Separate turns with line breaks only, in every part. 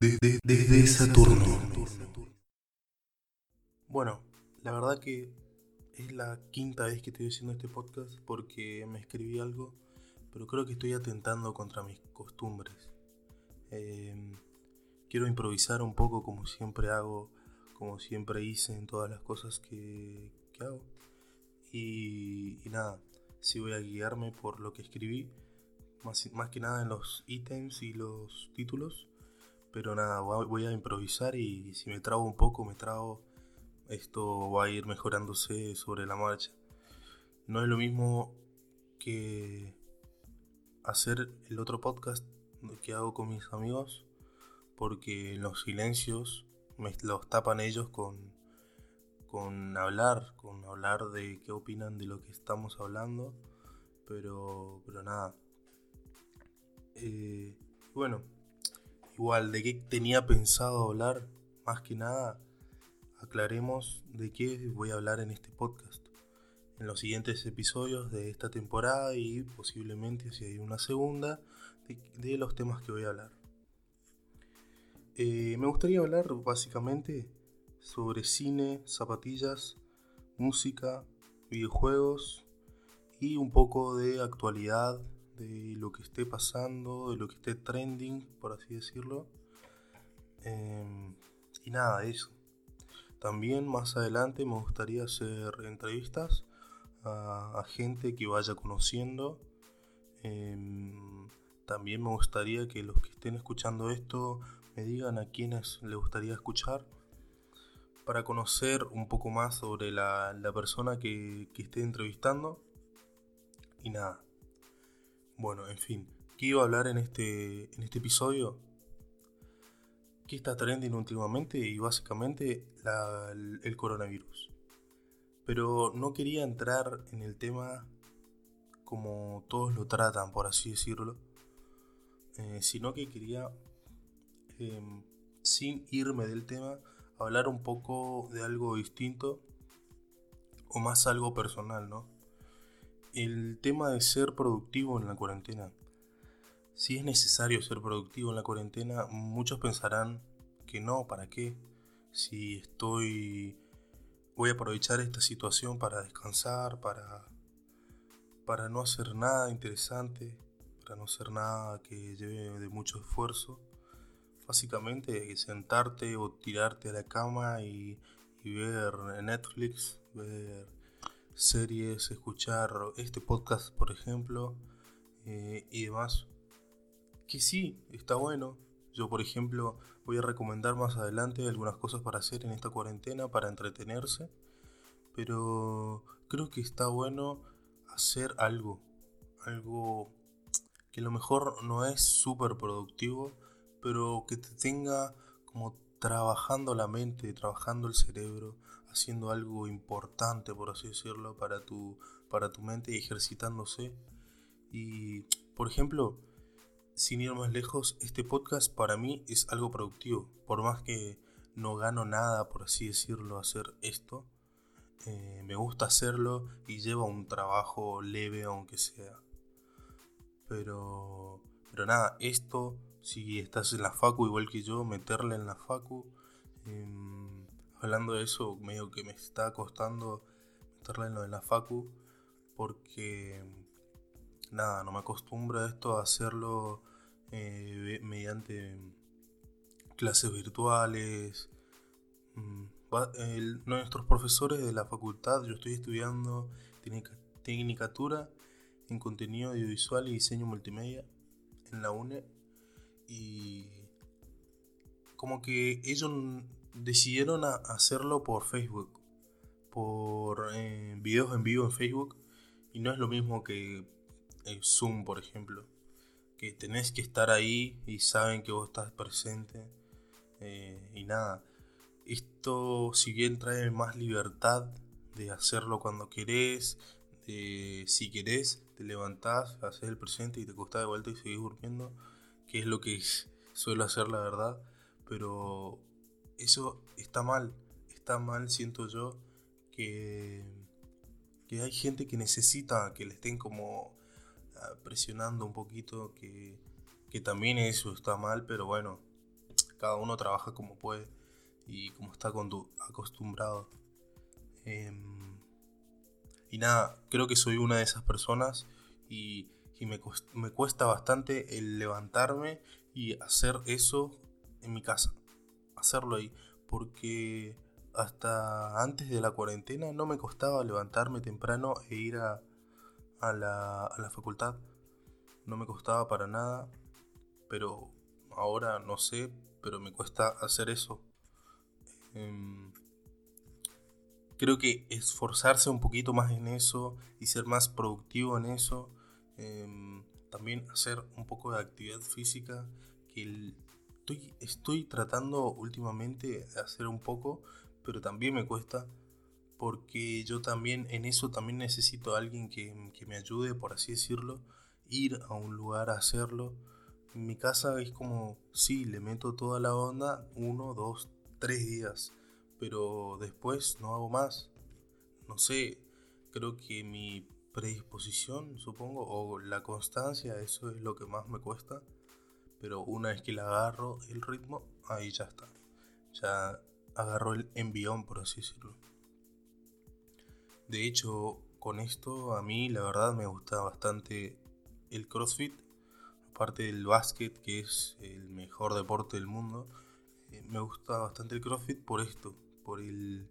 desde, desde Saturno. Bueno, la verdad que es la quinta vez que estoy haciendo este podcast porque me escribí algo, pero creo que estoy atentando contra mis costumbres. Em, quiero improvisar un poco como siempre hago, como siempre hice en todas las cosas que, hago. Y, nada, si voy a guiarme por lo que escribí, más que nada en los ítems y los títulos pero nada, voy a improvisar y si me trago un poco, me trago. Esto va a ir mejorándose sobre la marcha. No es lo mismo que hacer el otro podcast que hago con mis amigos, porque los silencios los tapan ellos con, con hablar, con hablar de qué opinan de lo que estamos hablando, pero, pero nada. Eh, bueno, Igual, de qué tenía pensado hablar, más que nada, aclaremos de qué voy a hablar en este podcast. En los siguientes episodios de esta temporada y posiblemente si hay una segunda, de, los temas que voy a hablar. Eh, me gustaría hablar básicamente sobre cine, zapatillas, música, videojuegos y un poco de actualidad de lo que esté pasando, de lo que esté trending, por así decirlo. Em, y nada, eso. También más adelante me gustaría hacer entrevistas a, gente que vaya conociendo. Em, también me gustaría que los que estén escuchando esto me digan a quienes les gustaría escuchar para conocer un poco más sobre la, persona que, que esté entrevistando. Y nada, bueno, en fin, ¿qué iba a hablar en este, en este episodio? ¿Qué está trending últimamente? Y básicamente el, coronavirus. Pero no quería entrar en el tema como todos lo tratan, por así decirlo. Eh, sino que quería, em, sin irme del tema, hablar un poco de algo distinto o más algo personal, ¿no? El tema de ser productivo en la cuarentena. Si es necesario ser productivo en la cuarentena, muchos pensarán que no, ¿para qué? Si estoy... Voy a aprovechar esta situación para descansar, para, para no hacer nada interesante, para no hacer nada que lleve de mucho esfuerzo. Básicamente sentarte o tirarte a la cama y, y ver Netflix, ver series, escuchar este podcast, por ejemplo, eh, y demás. Que sí, está bueno. Yo, por ejemplo, voy a recomendar más adelante algunas cosas para hacer en esta cuarentena, para entretenerse. Pero creo que está bueno hacer algo. Algo que a lo mejor no es súper productivo, pero que te tenga como trabajando la mente, trabajando el cerebro, haciendo algo importante, por así decirlo, para tu, para tu mente y ejercitándose. Y, por ejemplo, sin ir más lejos, este podcast para mí es algo productivo. Por más que no gano nada, por así decirlo, hacer esto, eh, me gusta hacerlo y lleva un trabajo leve, aunque sea. Pero, pero nada, esto, si estás en la facu igual que yo, meterle en la facu. Em, hablando de eso, medio que me está costando meterle en lo de la facu, porque nada, no me acostumbro a esto a hacerlo eh, mediante clases virtuales. Mm, nuestros profesores de la facultad, yo estoy estudiando Tecnicatura en contenido audiovisual y diseño multimedia en la UNE y como que ellos decidieron hacerlo por Facebook, por eh, videos en vivo en Facebook, y no es lo mismo que Zoom, por ejemplo, que tenés que estar ahí y saben que vos estás presente, eh, y nada. Esto, si bien trae más libertad de hacerlo cuando querés, de si querés, te levantás, haces el presente y te acostás de vuelta y seguís durmiendo, que es lo que suelo hacer, la verdad. Pero eso está mal, está mal, siento yo, que, que hay gente que necesita que le estén como ah, presionando un poquito, que, que también eso está mal, pero bueno, cada uno trabaja como puede y como está acostumbrado. Em, y nada, creo que soy una de esas personas y, me, me, cuesta bastante el levantarme y hacer eso en mi casa. Hacerlo ahí. Porque hasta antes de la cuarentena no me costaba levantarme temprano e ir a, a, la, a la facultad. No me costaba para nada. Pero ahora no sé, pero me cuesta hacer eso. Em, creo que esforzarse un poquito más en eso y ser más productivo en eso. Em, también hacer un poco de actividad física que estoy, tratando últimamente de hacer un poco, pero también me cuesta porque yo también en eso también necesito a alguien que, que, me ayude, por así decirlo, ir a un lugar a hacerlo. En mi casa es como, sí, le meto toda la onda, uno, dos, tres días, pero después no hago más. No sé, creo que mi predisposición, supongo, o la constancia, eso es lo que más me cuesta. Pero una vez que le agarro el ritmo, ahí ya está. Ya agarro el envión, por así decirlo. De hecho, con esto a mí la verdad me gusta bastante el CrossFit. Aparte del básquet, que es el mejor deporte del mundo eh, me gusta bastante el CrossFit por esto, por el,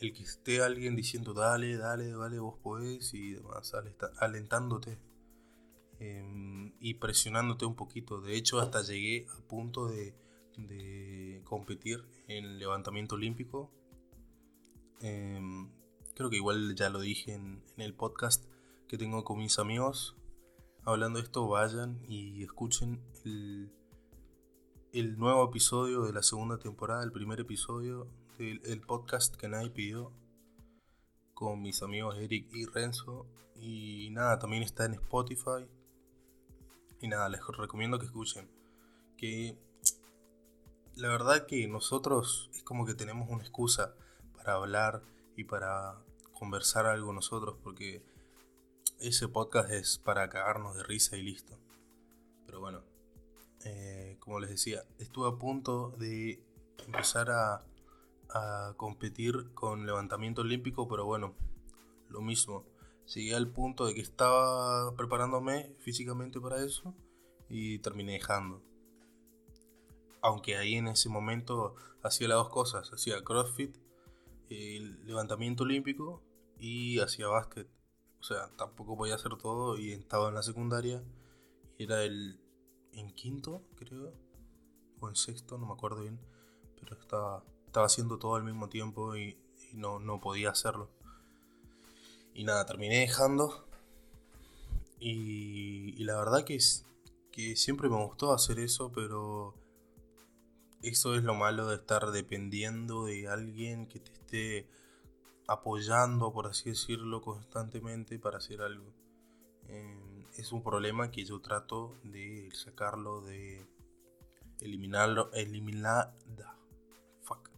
el que esté alguien diciendo dale, dale, dale, vos podés y demás, alentándote em, y presionándote un poquito. De hecho, hasta llegué a punto de, competir en levantamiento olímpico. Em, creo que igual ya lo dije en, el podcast que tengo con mis amigos. Hablando de esto, vayan y escuchen el, el nuevo episodio de la segunda temporada, el primer episodio del podcast que nadie pidió con mis amigos Eric y Renzo. Y nada, también está en Spotify. Y nada, les recomiendo que escuchen. Que la verdad que nosotros es como que tenemos una excusa para hablar y para conversar algo nosotros, porque ese podcast es para cagarnos de risa y listo. Pero bueno, eh, como les decía, estuve a punto de empezar a, competir con levantamiento olímpico, pero bueno, lo mismo. Llegué al punto de que estaba preparándome físicamente para eso y terminé dejando. Aunque ahí en ese momento hacía las dos cosas, hacía CrossFit, el levantamiento olímpico y hacía básquet. O sea, tampoco podía hacer todo y estaba en la secundaria y era el en quinto, creo, o en sexto, no me acuerdo bien, pero estaba, estaba haciendo todo al mismo tiempo y, no, no, podía hacerlo. Y nada, terminé dejando. Y, la verdad que, que siempre me gustó hacer eso, pero eso es lo malo de estar dependiendo de alguien que te esté apoyando, por así decirlo, constantemente para hacer algo. Eh, es un problema que yo trato de sacarlo, de eliminarlo, eliminar, fuck,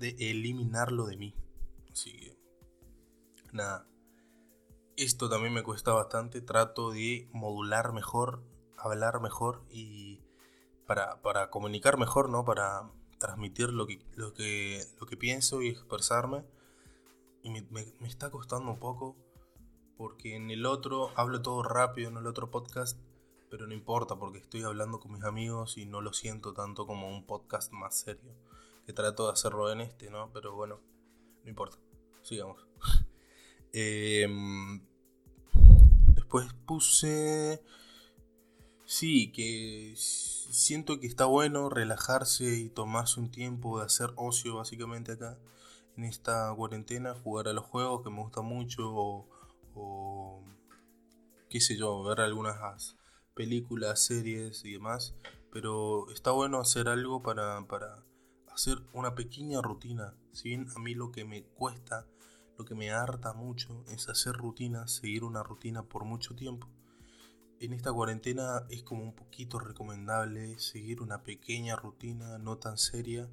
de eliminarlo de mí. Así que, nada, esto también me cuesta bastante, trato de modular mejor, hablar mejor y para, para comunicar mejor, ¿no? Para transmitir lo que, lo que, lo que pienso y expresarme. Y me, está costando un poco porque en el otro hablo todo rápido, en el otro podcast, pero no importa porque estoy hablando con mis amigos y no lo siento tanto como un podcast más serio, que trato de hacerlo en este, ¿no? Pero bueno, no importa, sigamos. Em, después puse... Sí, que siento que está bueno relajarse y tomarse un tiempo de hacer ocio básicamente acá en esta cuarentena, jugar a los juegos que me gusta mucho o o qué sé yo, ver algunas películas, series y demás, pero está bueno hacer algo para, para hacer una pequeña rutina. Si bien a mí lo que me cuesta, lo que me harta mucho es hacer rutinas, seguir una rutina por mucho tiempo. En esta cuarentena es como un poquito recomendable seguir una pequeña rutina no tan seria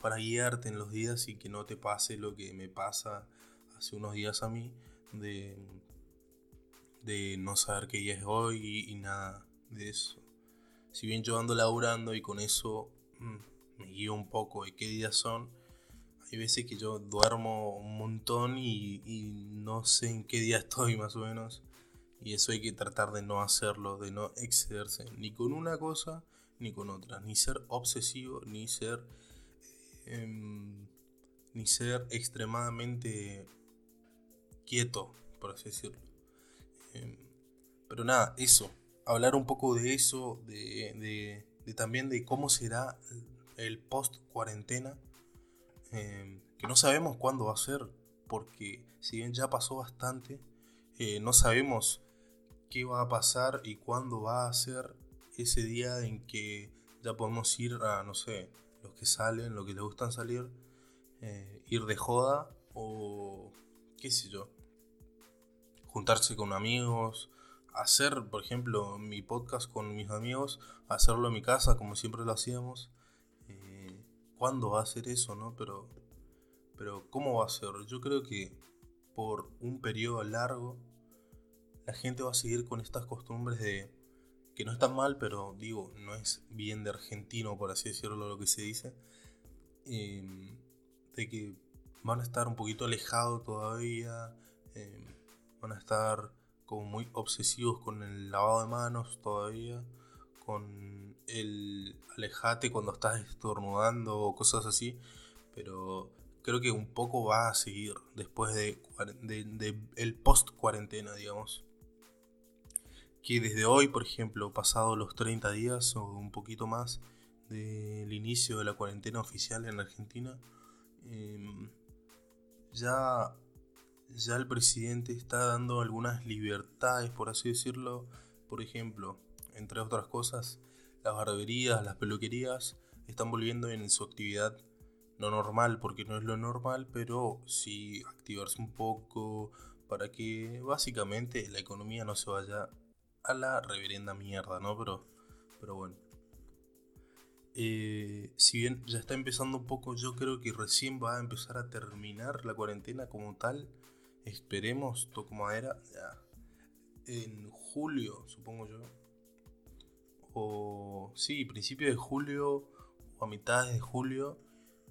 para guiarte en los días y que no te pase lo que me pasa hace unos días a mí de, de no saber qué día es hoy y, nada de eso. Si bien yo ando laburando y con eso mm, me guío un poco de qué días son. Hay veces que yo duermo un montón y, no sé en qué día estoy más o menos. Y eso hay que tratar de no hacerlo, de no excederse ni con una cosa ni con otra. Ni ser obsesivo, ni ser... Em, ni ser extremadamente quieto, por así decirlo. Em, pero nada, eso. Hablar un poco de eso, de, de, también de cómo será el post cuarentena. Em, que no sabemos cuándo va a ser, porque si bien ya pasó bastante, eh, no sabemos qué va a pasar y cuándo va a ser ese día en que ya podemos ir a, no sé, los que salen, los que les gustan salir, eh, ir de joda o qué sé yo, juntarse con amigos, hacer, por ejemplo, mi podcast con mis amigos, hacerlo en mi casa como siempre lo hacíamos. ¿Cuándo va a ser eso, no? Pero, pero ¿cómo va a ser? Yo creo que por un periodo largo la gente va a seguir con estas costumbres de que no están mal, pero digo, no es bien de argentino, por así decirlo, lo que se dice, em, de que van a estar un poquito alejados todavía, em, van a estar como muy obsesivos con el lavado de manos todavía, con el alejate cuando estás estornudando o cosas así, pero creo que un poco va a seguir después de, el post cuarentena, digamos que desde hoy, por ejemplo, pasado los 30 días o un poquito más del inicio de la cuarentena oficial en Argentina, em, ya, ya el presidente está dando algunas libertades, por así decirlo. Por ejemplo, entre otras cosas, las barberías, las peluquerías están volviendo en su actividad no normal, porque no es lo normal, pero sí activarse un poco para que básicamente la economía no se vaya a la reverenda mierda, ¿no? Pero, pero bueno. Eh, si bien ya está empezando un poco, yo creo que recién va a empezar a terminar la cuarentena como tal. Esperemos, toco madera, ya. En julio, supongo yo. O sí, principio de julio o a mitad de julio,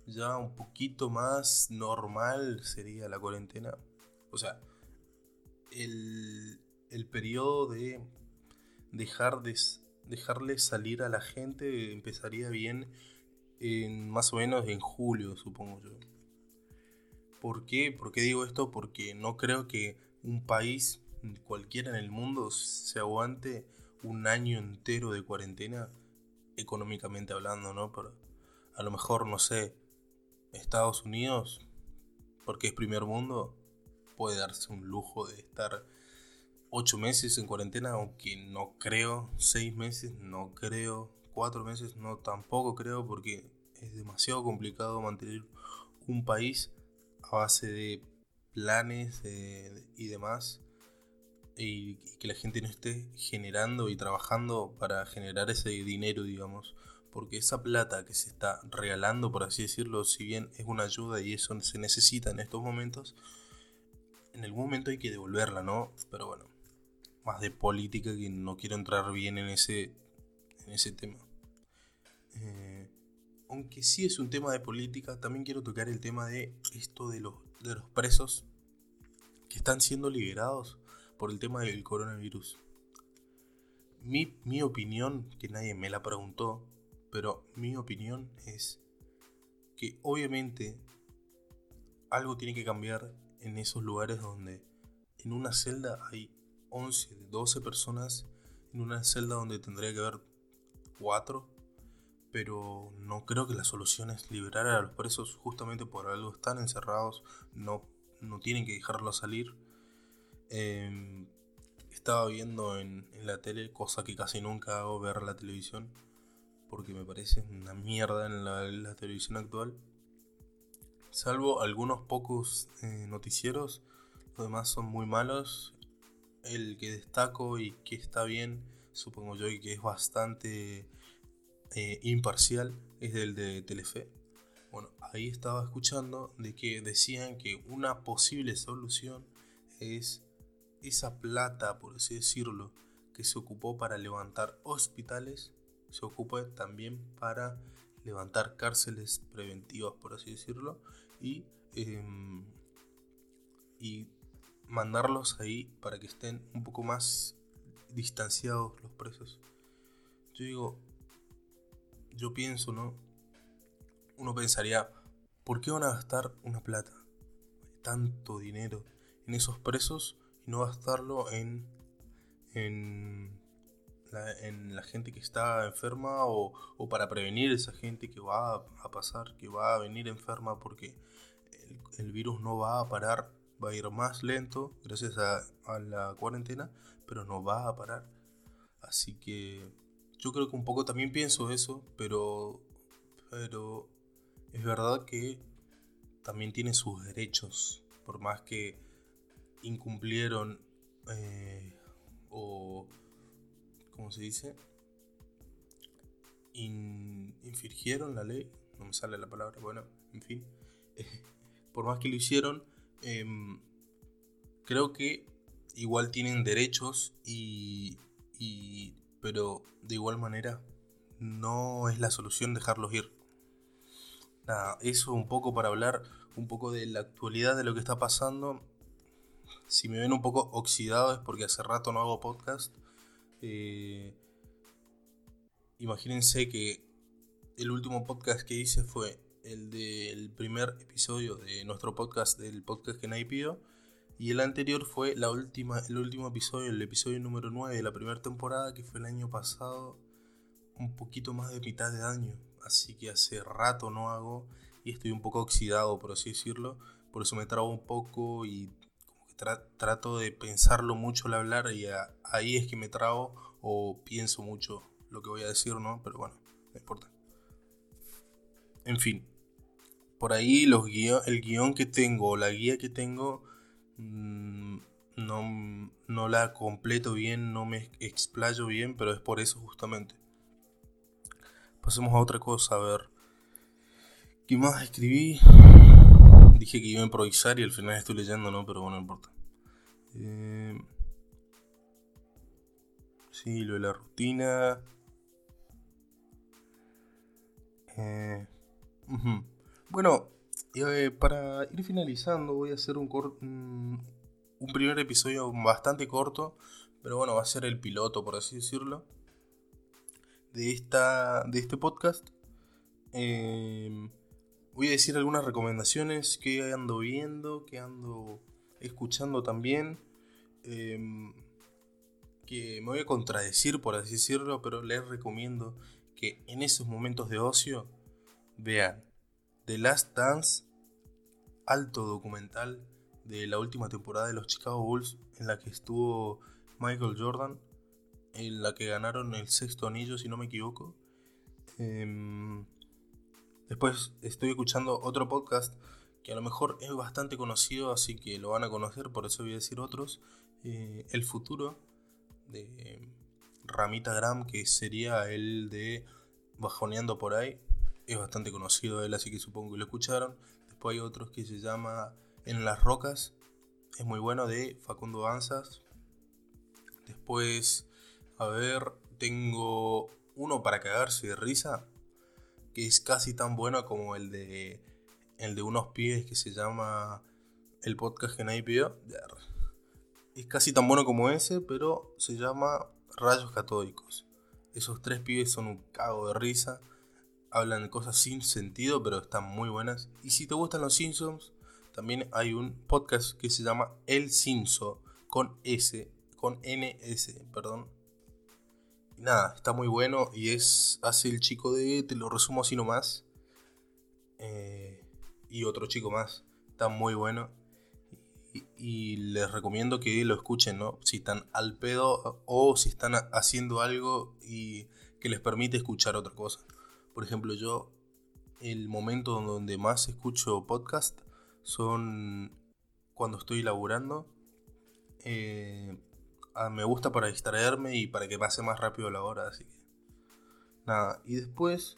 ya un poquito más normal sería la cuarentena. O sea, el, el periodo de dejar de, dejarle salir a la gente empezaría bien en más o menos en julio, supongo yo. ¿Por qué? ¿Por qué digo esto? Porque no creo que un país cualquiera en el mundo se aguante un año entero de cuarentena, económicamente hablando, ¿no? Pero a lo mejor, no sé, Estados Unidos, porque es primer mundo, puede darse un lujo de estar ocho meses en cuarentena, aunque no creo, seis meses, no creo, cuatro meses, no tampoco creo, porque es demasiado complicado mantener un país a base de planes y demás y, que la gente no esté generando y trabajando para generar ese dinero, digamos. Porque esa plata que se está regalando, por así decirlo, si bien es una ayuda y eso se necesita en estos momentos, en algún momento hay que devolverla, ¿no? Pero bueno, más de política que no quiero entrar bien en ese, en ese tema. Eh, aunque sí es un tema de política, también quiero tocar el tema de esto de los, de los presos que están siendo liberados por el tema del coronavirus. Mi, mi opinión, que nadie me la preguntó, pero mi opinión es que obviamente algo tiene que cambiar en esos lugares donde en una celda hay 11, 12 personas en una celda donde tendría que haber 4, pero no creo que la solución es liberar a los presos justamente por algo están encerrados, no, no tienen que dejarlos salir. Em, estaba viendo en, la tele, cosa que casi nunca hago ver la televisión, porque me parece una mierda en la, televisión actual. Salvo algunos pocos eh, noticieros, los demás son muy malos el que destaco y que está bien, supongo yo, y que es bastante eh, imparcial, es el de Telefe. Bueno, ahí estaba escuchando de que decían que una posible solución es esa plata, por así decirlo, que se ocupó para levantar hospitales, se ocupa también para levantar cárceles preventivas, por así decirlo, y, em, y mandarlos ahí para que estén un poco más distanciados los presos. Yo digo, yo pienso, ¿no? Uno pensaría, ¿por qué van a gastar una plata, tanto dinero en esos presos y no gastarlo en, en, la, gente que está enferma o, para prevenir esa gente que va a, pasar, que va a venir enferma porque el, virus no va a parar, va a ir más lento gracias a, a la cuarentena, pero no va a parar. Así que yo creo que un poco también pienso eso, pero, pero es verdad que también tiene sus derechos, por más que incumplieron eh, o, ¿cómo se dice? infringieron la ley, no me sale la palabra, bueno, en fin, por más que lo hicieron, em, creo que igual tienen derechos y, y pero de igual manera no es la solución dejarlos ir. Nada, eso un poco para hablar un poco de la actualidad de lo que está pasando. Si me ven un poco oxidado es porque hace rato no hago podcast. Eh, imagínense que el último podcast que hice fue el del primer episodio de nuestro podcast, del podcast que nadie pidió. Y el anterior fue la última, el último episodio, el episodio número 9 de la primera temporada, que fue el año pasado, un poquito más de mitad de año. Así que hace rato no hago y estoy un poco oxidado, por así decirlo. Por eso me trabo un poco y trato de pensarlo mucho al hablar y ahí es que me trabo o pienso mucho lo que voy a decir, ¿no? Pero bueno, no importa. En fin, por ahí los el guion que tengo o la guía que tengo Mm, no, no la completo bien, no me explayo bien, pero es por eso justamente. Pasemos a otra cosa, a ver. ¿Qué más escribí? Dije que iba a improvisar y al final estoy leyendo, ¿no? Pero bueno, no importa. Eh, sí, lo de la rutina. Eh, bueno, eh, para ir finalizando, voy a hacer un, un primer episodio bastante corto, pero bueno, va a ser el piloto, por así decirlo, de, esta, de este podcast. Voy a decir algunas recomendaciones que ando viendo, que ando escuchando también. Em, que me voy a contradecir, por así decirlo, pero les recomiendo que en esos momentos de ocio vean The Last Dance, alto documental de la última temporada de los Chicago Bulls, en la que estuvo Michael Jordan, en la que ganaron el sexto anillo, si no me equivoco. Em, después estoy escuchando otro podcast que a lo mejor es bastante conocido, así que lo van a conocer, por eso voy a decir otros. Eh, el futuro de Ramita Gram, que sería el de Bajoneando por ahí es bastante conocido él, así que supongo que lo escucharon. Después hay otros que se llama En las Rocas, es muy bueno, de Facundo Anzas. Después, a ver, tengo uno para cagarse de risa, que es casi tan bueno como el de, el de unos pibes que se llama El podcast que nadie pidió. Es casi tan bueno como ese, pero se llama Rayos Catódicos. Esos tres pibes son un cago de risa hablan de cosas sin sentido, pero están muy buenas. Y si te gustan los Simpsons, también hay un podcast que se llama El Cinso, con S, con NS, perdón. Nada, está muy bueno y es, hace el chico de, te lo resumo así nomás. Eh, y otro chico más, está muy bueno. Y, les recomiendo que lo escuchen, ¿no? Si están al pedo o si están haciendo algo y que les permite escuchar otra cosa. Por ejemplo, yo el momento donde más escucho podcast son cuando estoy laburando. Eh, me gusta para distraerme y para que pase más rápido la hora, así que nada. Y después,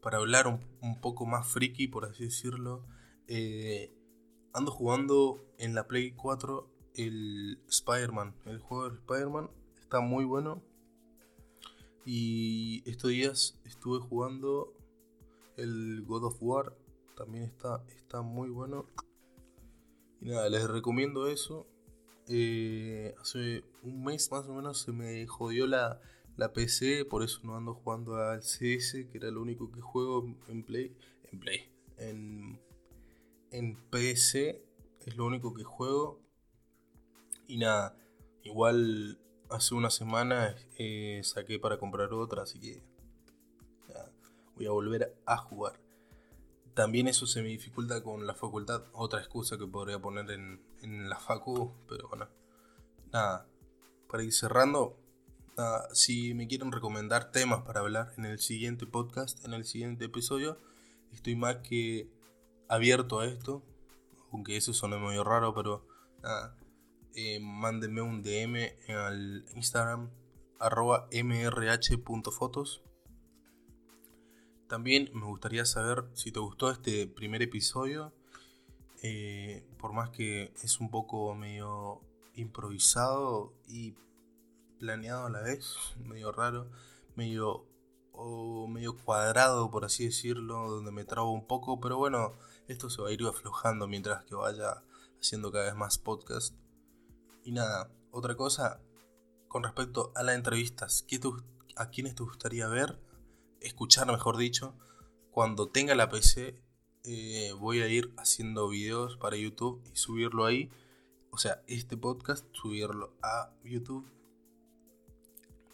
para hablar un, poco más friki, por así decirlo, eh, ando jugando en la Play 4 el Spider-Man. El juego del Spider-Man está muy bueno. Y estos días estuve jugando el God of War. También está, está muy bueno. Y nada, les recomiendo eso. Eh, hace un mes más o menos se me jodió la, la PC, por eso no ando jugando al CS, que era lo único que juego en Play. En Play. En, en PC es lo único que juego. Y nada, igual hace una semana eh, saqué para comprar otra, así que voy a volver a jugar. También eso se me dificulta con la facultad, otra excusa que podría poner en, en la facu, pero bueno, nada, para ir cerrando, si me quieren recomendar temas para hablar en el siguiente podcast, en el siguiente episodio, estoy más que abierto a esto, aunque eso suena medio raro, pero nada, eh, mándenme un DM al Instagram arroba mrh.fotos. También me gustaría saber si te gustó este primer episodio. Eh, por más que es un poco medio improvisado y planeado a la vez, medio raro, medio, medio cuadrado por así decirlo, donde me trabo un poco, pero bueno, esto se va a ir aflojando mientras que vaya haciendo cada vez más podcast. Y nada, otra cosa con respecto a las entrevistas, ¿a quiénes te gustaría ver? Escuchar, mejor dicho. Cuando tenga la PC, eh, voy a ir haciendo videos para YouTube y subirlo ahí. O sea, este podcast, subirlo a YouTube.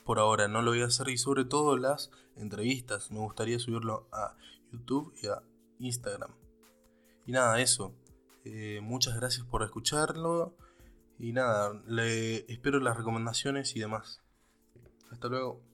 Por ahora no lo voy a hacer y sobre todo las entrevistas. Me gustaría subirlo a YouTube y a Instagram. Y nada, eso. Eh, muchas gracias por escucharlo. Y nada, le espero las recomendaciones y demás. Hasta luego.